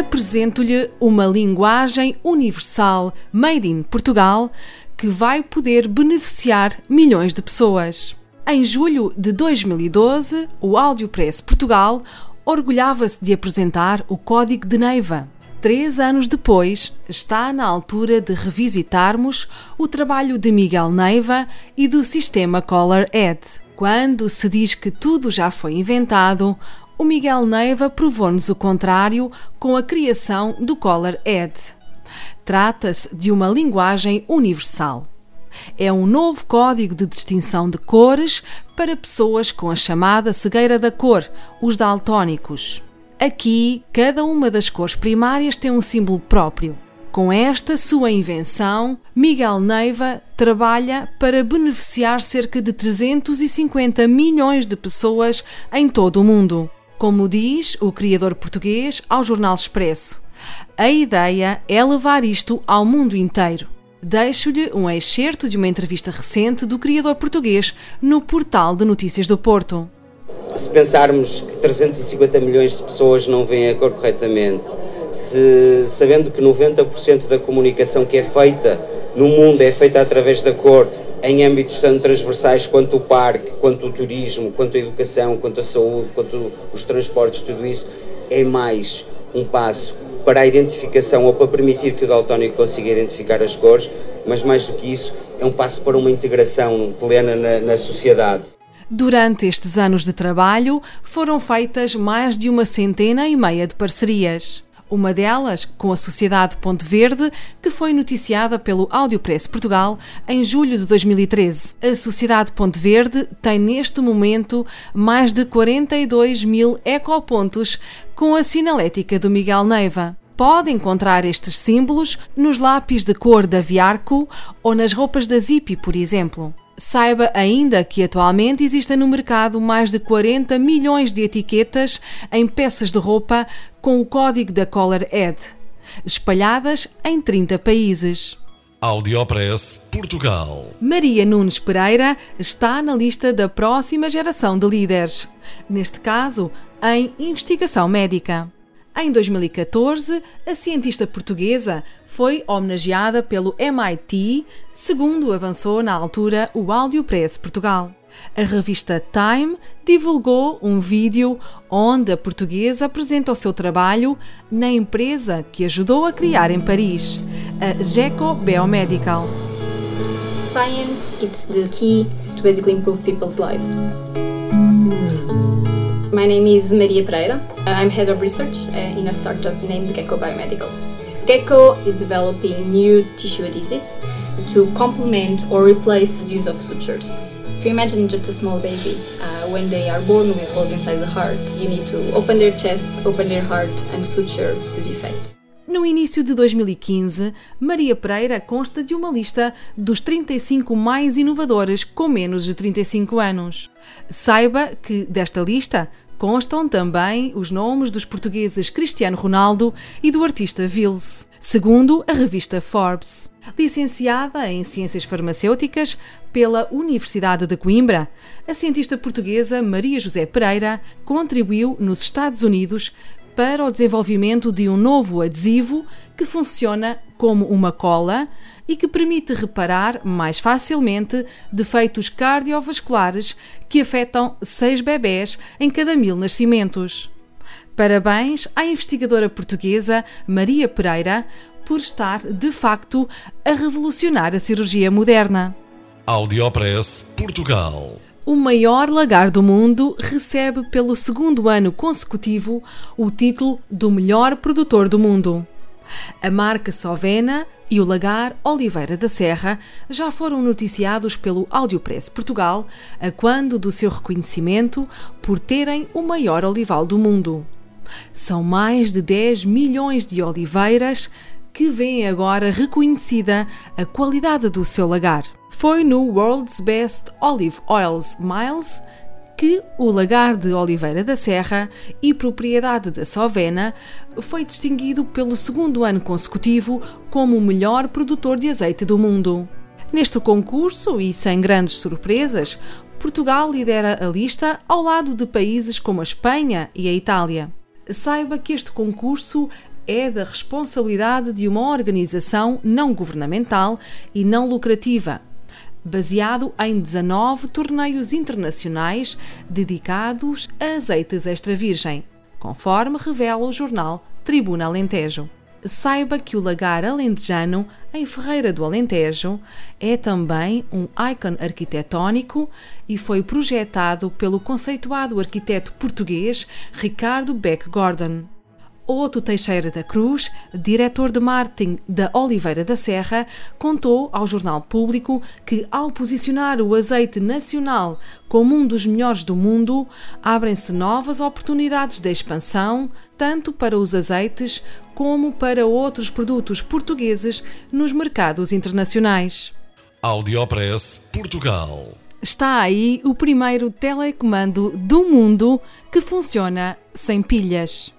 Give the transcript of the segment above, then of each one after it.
Apresento-lhe uma linguagem universal made in Portugal que vai poder beneficiar milhões de pessoas. Em julho de 2012, o Audiopress Portugal orgulhava-se de apresentar o Código de Neiva. Três anos depois, está na altura de revisitarmos o trabalho de Miguel Neiva e do sistema Color Ed. Quando se diz que tudo já foi inventado, o Miguel Neiva provou-nos o contrário com a criação do Color Ed. Trata-se de uma linguagem universal. É um novo código de distinção de cores para pessoas com a chamada cegueira da cor, os daltónicos. Aqui, cada uma das cores primárias tem um símbolo próprio. Com esta sua invenção, Miguel Neiva trabalha para beneficiar cerca de 350 milhões de pessoas em todo o mundo como diz o criador português ao Jornal Expresso. A ideia é levar isto ao mundo inteiro. Deixo-lhe um excerto de uma entrevista recente do criador português no portal de notícias do Porto. Se pensarmos que 350 milhões de pessoas não veem a cor corretamente, se, sabendo que 90% da comunicação que é feita no mundo é feita através da cor, em âmbitos tanto transversais quanto o parque, quanto o turismo, quanto a educação, quanto a saúde, quanto os transportes, tudo isso é mais um passo para a identificação ou para permitir que o daltónico consiga identificar as cores, mas mais do que isso, é um passo para uma integração plena na, na sociedade. Durante estes anos de trabalho, foram feitas mais de uma centena e meia de parcerias. Uma delas com a Sociedade Ponte Verde, que foi noticiada pelo Audiopress Portugal em julho de 2013. A Sociedade Ponte Verde tem neste momento mais de 42 mil ecopontos com a sinalética do Miguel Neiva. Pode encontrar estes símbolos nos lápis de cor da Viarco ou nas roupas da Zipi, por exemplo. Saiba ainda que atualmente existem no mercado mais de 40 milhões de etiquetas em peças de roupa com o código da Color Ed, espalhadas em 30 países. Audiopress Portugal. Maria Nunes Pereira está na lista da próxima geração de líderes, neste caso em investigação médica. Em 2014, a cientista portuguesa foi homenageada pelo MIT, segundo avançou na altura o Audiopress Portugal. A revista Time divulgou um vídeo onde a portuguesa apresenta o seu trabalho na empresa que ajudou a criar em Paris, a Geco Biomedical. Science is the key to basically improve people's lives. My name is Maria Pereira. I'm head of research uh, in a startup named Gecko Biomedical. Gecko is developing new tissue adhesives to complement or replace the use of sutures. If you imagine just a small baby, uh, when they are born with holes inside the heart, you need to open their chest, open their heart, and suture the defect. No início de 2015, Maria Pereira consta de uma lista dos 35 mais inovadores com menos de 35 anos. Saiba que desta lista constam também os nomes dos portugueses Cristiano Ronaldo e do artista Vils, segundo a revista Forbes. Licenciada em Ciências Farmacêuticas pela Universidade de Coimbra, a cientista portuguesa Maria José Pereira contribuiu nos Estados Unidos para o desenvolvimento de um novo adesivo que funciona como uma cola e que permite reparar mais facilmente defeitos cardiovasculares que afetam seis bebés em cada mil nascimentos. Parabéns à investigadora portuguesa Maria Pereira por estar, de facto, a revolucionar a cirurgia moderna. Audiopress Portugal. O maior lagar do mundo recebe pelo segundo ano consecutivo o título do melhor produtor do mundo. A marca Sovena e o lagar Oliveira da Serra já foram noticiados pelo Audiopress Portugal a quando do seu reconhecimento por terem o maior olival do mundo. São mais de 10 milhões de oliveiras que veem agora reconhecida a qualidade do seu lagar. Foi no World's Best Olive Oils Miles que o lagar de Oliveira da Serra e propriedade da Sovena foi distinguido pelo segundo ano consecutivo como o melhor produtor de azeite do mundo. Neste concurso, e sem grandes surpresas, Portugal lidera a lista ao lado de países como a Espanha e a Itália. Saiba que este concurso é da responsabilidade de uma organização não governamental e não lucrativa, baseado em 19 torneios internacionais dedicados a azeites extra virgem, conforme revela o jornal Tribuna Alentejo. Saiba que o lagar alentejano, em Ferreira do Alentejo, é também um ícone arquitetónico e foi projetado pelo conceituado arquiteto português Ricardo Beck Gordon. Otto Teixeira da Cruz, diretor de marketing da Oliveira da Serra, contou ao Jornal Público que, ao posicionar o azeite nacional como um dos melhores do mundo, abrem-se novas oportunidades de expansão, tanto para os azeites como para outros produtos portugueses nos mercados internacionais. Audiopress Portugal. Está aí o primeiro telecomando do mundo que funciona sem pilhas.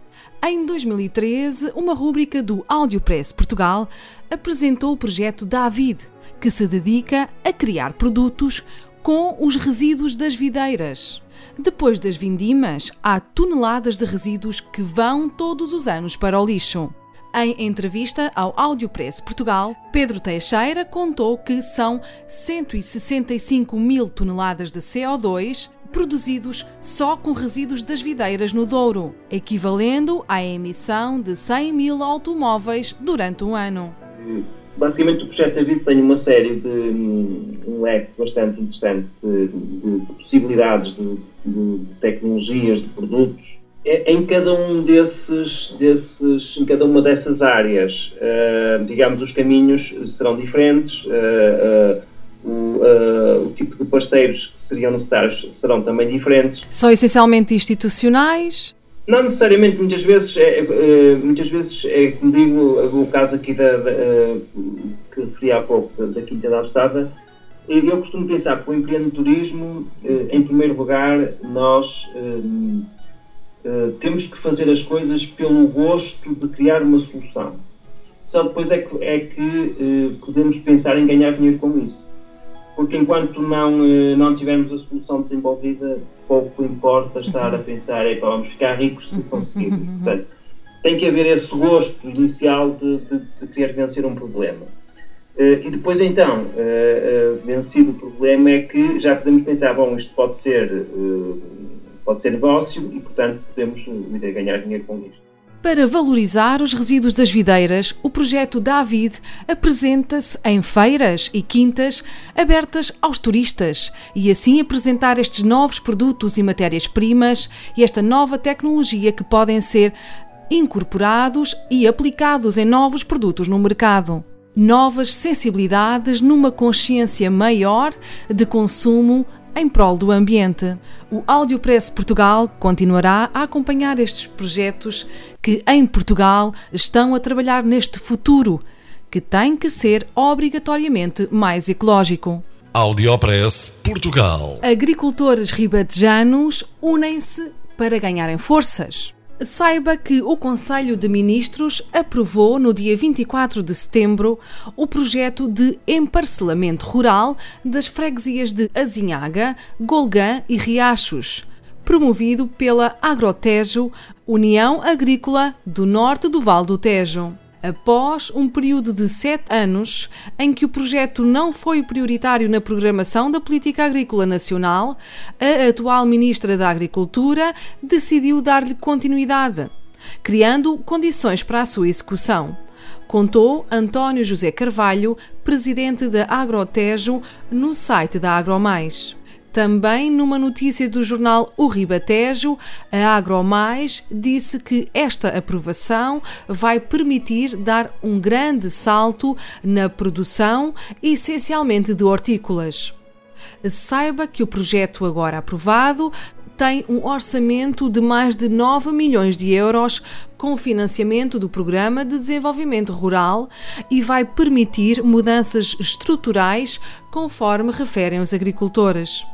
Em 2013, uma rúbrica do Audiopress Portugal apresentou o projeto David, que se dedica a criar produtos com os resíduos das videiras. Depois das vindimas, há toneladas de resíduos que vão todos os anos para o lixo. Em entrevista ao Audiopress Portugal, Pedro Teixeira contou que são 165 mil toneladas de CO2 produzidos só com resíduos das videiras no Douro, equivalendo à emissão de 100 mil automóveis durante um ano. Basicamente, o projeto David tem uma série de um leque bastante interessante de, de, de possibilidades de, de, tecnologias, de produtos. É, em cada um desses, desses, em cada uma dessas áreas, uh, digamos, os caminhos serão diferentes. Uh, uh, o, uh, o, tipo de parceiros que seriam necessários serão também diferentes. São essencialmente institucionais? Não necessariamente, muitas vezes é, é, muitas vezes é, como digo, o caso aqui da, da uh, que referi há pouco, da, Quinta da Absada, eu costumo pensar que o empreendedorismo, em primeiro lugar, nós temos que fazer as coisas pelo gosto de criar uma solução. Só depois é que, é que podemos pensar em ganhar dinheiro com isso porque enquanto não, eh, não tivermos a solução desenvolvida, pouco importa estar a uhum. pensar, é vamos ficar ricos se conseguirmos. Uhum. Portanto, tem que haver esse gosto inicial de, de, de querer vencer um problema. Uh, e depois, então, uh, vencido o problema, é que já podemos pensar, bom, isto pode ser, pode ser negócio e, portanto, podemos ganhar dinheiro com isto. Para valorizar os resíduos das videiras, o projeto David apresenta-se em feiras e quintas abertas aos turistas e assim apresentar estes novos produtos e matérias-primas e esta nova tecnologia que podem ser incorporados e aplicados em novos produtos no mercado. Novas sensibilidades numa consciência maior de consumo em prol do ambiente. O Audiopress Portugal continuará a acompanhar estes projetos que em Portugal estão a trabalhar neste futuro, que tem que ser obrigatoriamente mais ecológico. Audiopress Portugal. Agricultores ribatejanos unem-se para ganharem forças. Saiba que o Conselho de Ministros aprovou no dia 24 de setembro o projeto de emparcelamento rural das freguesias de Azinhaga, Golgã e Riachos, promovido pela Agrotejo, União Agrícola do Norte do Val do Tejo após um período de sete anos em que o projeto não foi prioritário na programação da Política Agrícola Nacional, a atual Ministra da Agricultura decidiu dar-lhe continuidade, criando condições para a sua execução. Contou António José Carvalho, presidente da Agrotejo, no site da AgroMais Também numa notícia do jornal O Ribatejo, a Agromais disse que esta aprovação vai permitir dar um grande salto na produção, essencialmente de hortícolas. Saiba que o projeto agora aprovado tem um orçamento de mais de 9 milhões de euros com financiamento do Programa de Desenvolvimento Rural e vai permitir mudanças estruturais conforme referem os agricultores.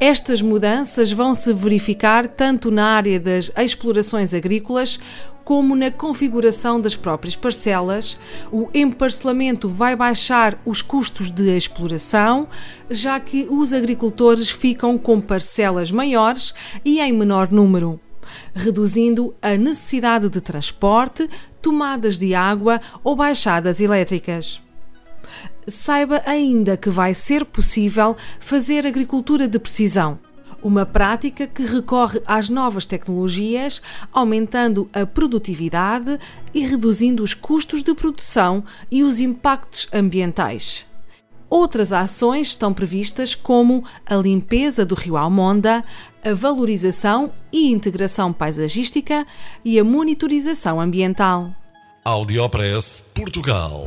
Estas mudanças vão se verificar tanto na área das explorações agrícolas como na configuração das próprias parcelas. O emparcelamento vai baixar os custos de exploração, já que os agricultores ficam com parcelas maiores e em menor número, reduzindo a necessidade de transporte, tomadas de água ou baixadas elétricas saiba ainda que vai ser possível fazer agricultura de precisão. Uma prática que recorre às novas tecnologias, aumentando a produtividade e reduzindo os custos de produção e os impactos ambientais. Outras ações estão previstas, como a limpeza do rio Almonda, a valorização e integração paisagística e a monitorização ambiental. Audiopress Portugal